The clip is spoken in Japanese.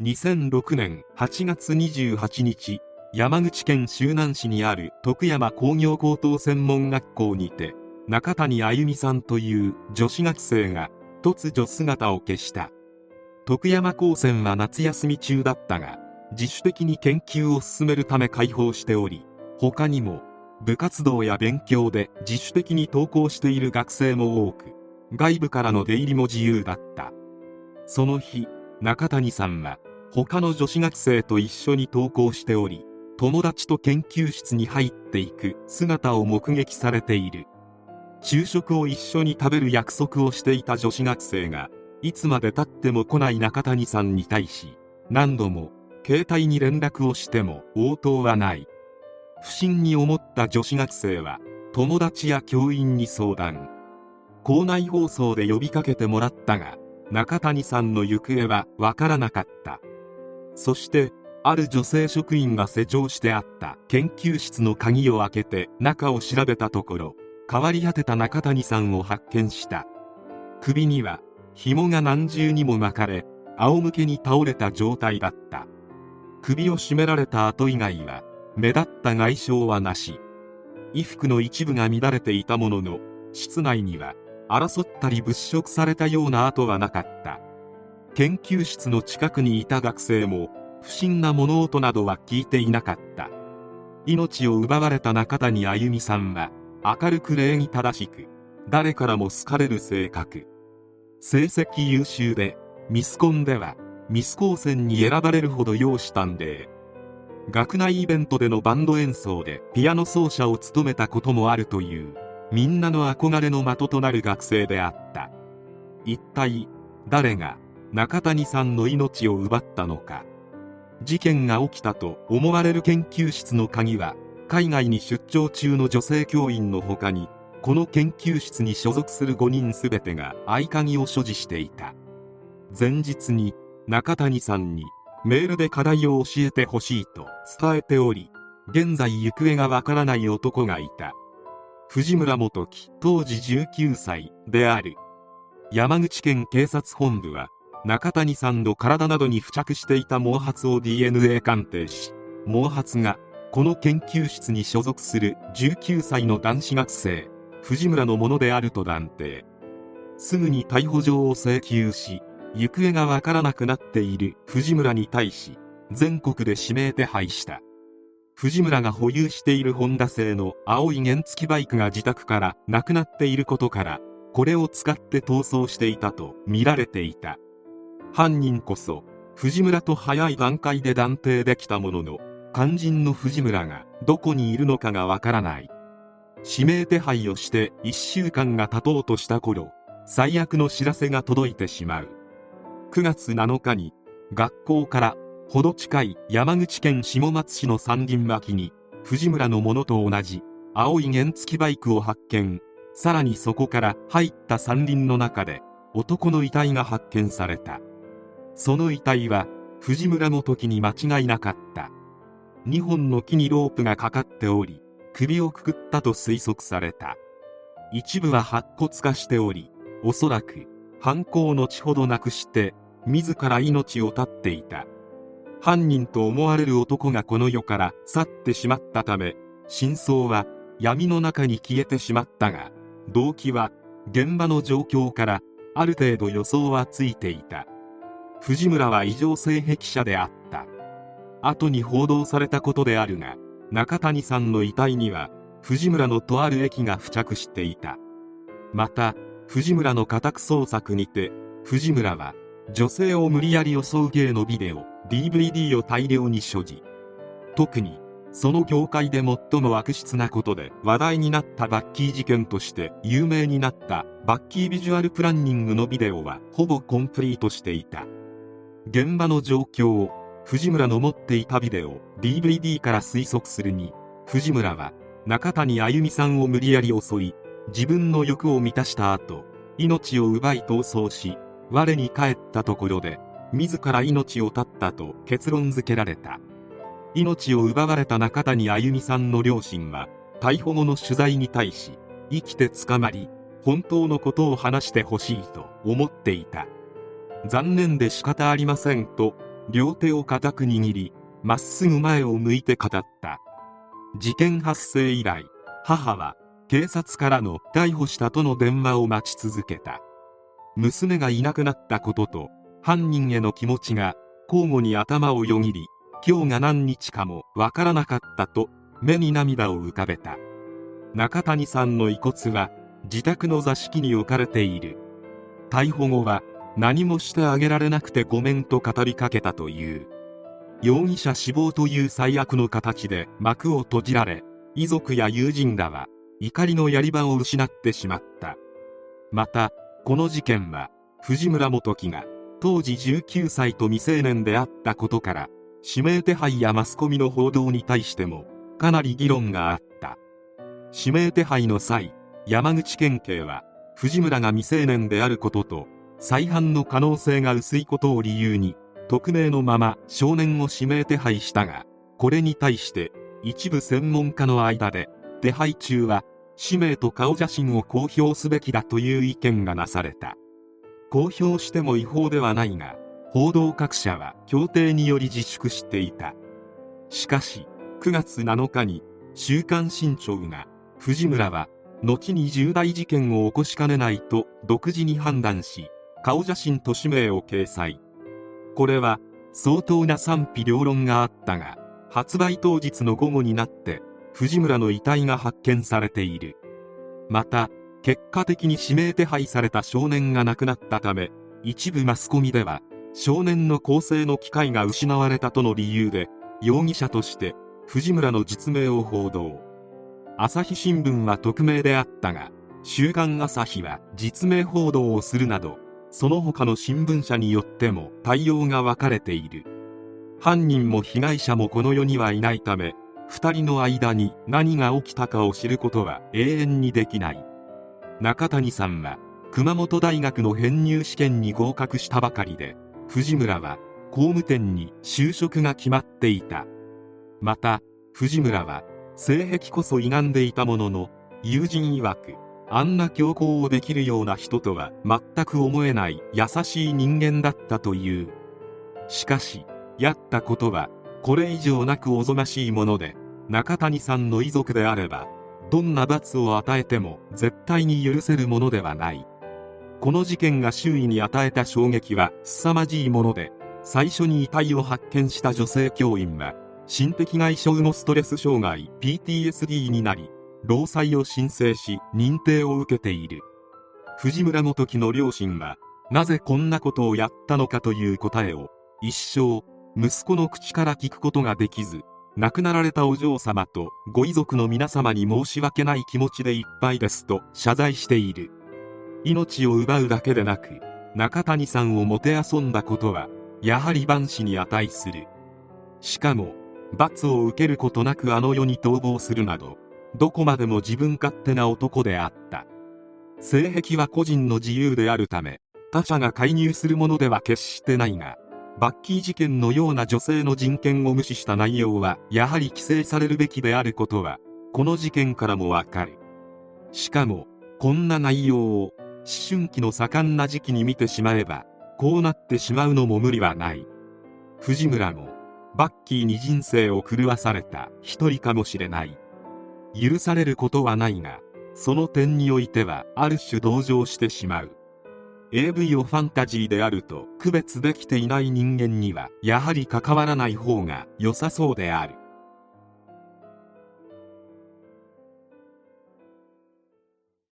2006年8月28日山口県周南市にある徳山工業高等専門学校にて中谷あゆみさんという女子学生が突如姿を消した。徳山高専は夏休み中だったが自主的に研究を進めるため開放しており他にも部活動や勉強で自主的に登校している学生も多く外部からの出入りも自由だった。その日中谷さんは他の女子学生と一緒に登校しており友達と研究室に入っていく姿を目撃されている。昼食を一緒に食べる約束をしていた女子学生がいつまでたっても来ない中谷さんに対し何度も携帯に連絡をしても応答はない。不審に思った女子学生は友達や教員に相談。校内放送で呼びかけてもらったが中谷さんの行方はわからなかった。そしてある女性職員が施錠してあった研究室の鍵を開けて中を調べたところ変わり果てた中谷さんを発見した。首には紐が何重にも巻かれ仰向けに倒れた状態だった。首を絞められた後以外は目立った外傷はなし。衣服の一部が乱れていたものの室内には争ったり物色されたような跡はなかった。研究室の近くにいた学生も不審な物音などは聞いていなかった。命を奪われた中谷あゆみさんは明るく礼儀正しく誰からも好かれる性格。成績優秀でミスコンではミス高専に選ばれるほど容姿端麗学内イベントでのバンド演奏でピアノ奏者を務めたこともあるというみんなの憧れの的となる学生であった。一体誰が中谷さんの命を奪ったのか。事件が起きたと思われる研究室の鍵は海外に出張中の女性教員の他にこの研究室に所属する5人全てが合鍵を所持していた。前日に中谷さんにメールで課題を教えてほしいと伝えており現在行方がわからない男がいた。藤村元樹当時19歳である。山口県警察本部は中谷さんの体などに付着していた毛髪を DNA 鑑定し毛髪がこの研究室に所属する19歳の男子学生藤村のものであると断定すぐに逮捕状を請求し行方がわからなくなっている藤村に対し全国で指名手配した。藤村が保有しているホンダ製の青い原付バイクが自宅からなくなっていることからこれを使って逃走していたと見られていた。犯人こそ藤村と早い段階で断定できたものの肝心の藤村がどこにいるのかがわからない。指名手配をして1週間が経とうとした頃最悪の知らせが届いてしまう。9月7日に学校からほど近い山口県下松市の山林脇に藤村のものと同じ青い原付バイクを発見。さらにそこから入った山林の中で男の遺体が発見された。その遺体は藤村の時に間違いなかった。2本の木にロープがかかっており首をくくったと推測された。一部は白骨化しておりおそらく犯行後ほどなくして自ら命を絶っていた。犯人と思われる男がこの世から去ってしまったため真相は闇の中に消えてしまったが動機は現場の状況からある程度予想はついていた。藤村は異常性癖者であった。後に報道されたことであるが中谷さんの遺体には藤村のとある液が付着していた。また藤村の家宅捜索にて藤村は女性を無理やり襲う芸のビデオ DVD を大量に所持。特にその業界で最も悪質なことで話題になったバッキー事件として有名になったバッキービジュアルプランニングのビデオはほぼコンプリートしていた。現場の状況を藤村の持っていたビデオ DVD から推測するに藤村は中谷あゆみさんを無理やり襲い自分の欲を満たした後命を奪い逃走し我に返ったところで自ら命を絶ったと結論付けられた。命を奪われた中谷あゆみさんの両親は逮捕後の取材に対し生きて捕まり本当のことを話してほしいと思っていた。残念で仕方ありませんと両手を固く握りまっすぐ前を向いて語った。事件発生以来母は警察からの逮捕したとの電話を待ち続けた。娘がいなくなったことと犯人への気持ちが交互に頭をよぎり今日が何日かもわからなかったと目に涙を浮かべた。中谷さんの遺骨は自宅の座敷に置かれている。逮捕後は何もしてあげられなくてごめんと語りかけたという。容疑者死亡という最悪の形で幕を閉じられ遺族や友人らは怒りのやり場を失ってしまった。またこの事件は藤村元樹が当時19歳と未成年であったことから指名手配やマスコミの報道に対してもかなり議論があった。指名手配の際山口県警は藤村が未成年であることと再犯の可能性が薄いことを理由に匿名のまま少年を指名手配したがこれに対して一部専門家の間で手配中は氏名と顔写真を公表すべきだという意見がなされた。公表しても違法ではないが報道各社は協定により自粛していた。しかし9月7日に「週刊新潮」が藤村は後に重大事件を起こしかねないと独自に判断し顔写真と氏名を掲載。これは相当な賛否両論があったが発売当日の午後になって藤村の遺体が発見されている。また結果的に指名手配された少年が亡くなったため一部マスコミでは少年の更生の機会が失われたとの理由で容疑者として藤村の実名を報道。朝日新聞は匿名であったが週刊朝日は実名報道をするなどその他の新聞社によっても対応が分かれている。犯人も被害者もこの世にはいないため2人の間に何が起きたかを知ることは永遠にできない。中谷さんは熊本大学の編入試験に合格したばかりで藤村は工務店に就職が決まっていた。また藤村は性癖こそ歪んでいたものの友人曰くあんな強行をできるような人とは全く思えない優しい人間だったという。しかしやったことはこれ以上なくおぞましいもので中谷さんの遺族であればどんな罰を与えても絶対に許せるものではない。この事件が周囲に与えた衝撃は凄まじいもので最初に遺体を発見した女性教員は心的外傷後ストレス障害 PTSD になり労災を申請し認定を受けている。藤村元樹の両親はなぜこんなことをやったのかという答えを一生息子の口から聞くことができず亡くなられたお嬢様とご遺族の皆様に申し訳ない気持ちでいっぱいですと謝罪している。命を奪うだけでなく中谷さんをもてあそんだことはやはり万死に値する。しかも罰を受けることなくあの世に逃亡するなどどこまでも自分勝手な男であった。性癖は個人の自由であるため他者が介入するものでは決してないがバッキー事件のような女性の人権を無視した内容はやはり規制されるべきであることはこの事件からもわかる。しかもこんな内容を思春期の盛んな時期に見てしまえばこうなってしまうのも無理はない。藤村もバッキーに人生を狂わされた一人かもしれない。許されることはないがその点においてはある種同情してしまう。AV をファンタジーであると区別できていない人間にはやはり関わらない方が良さそうである。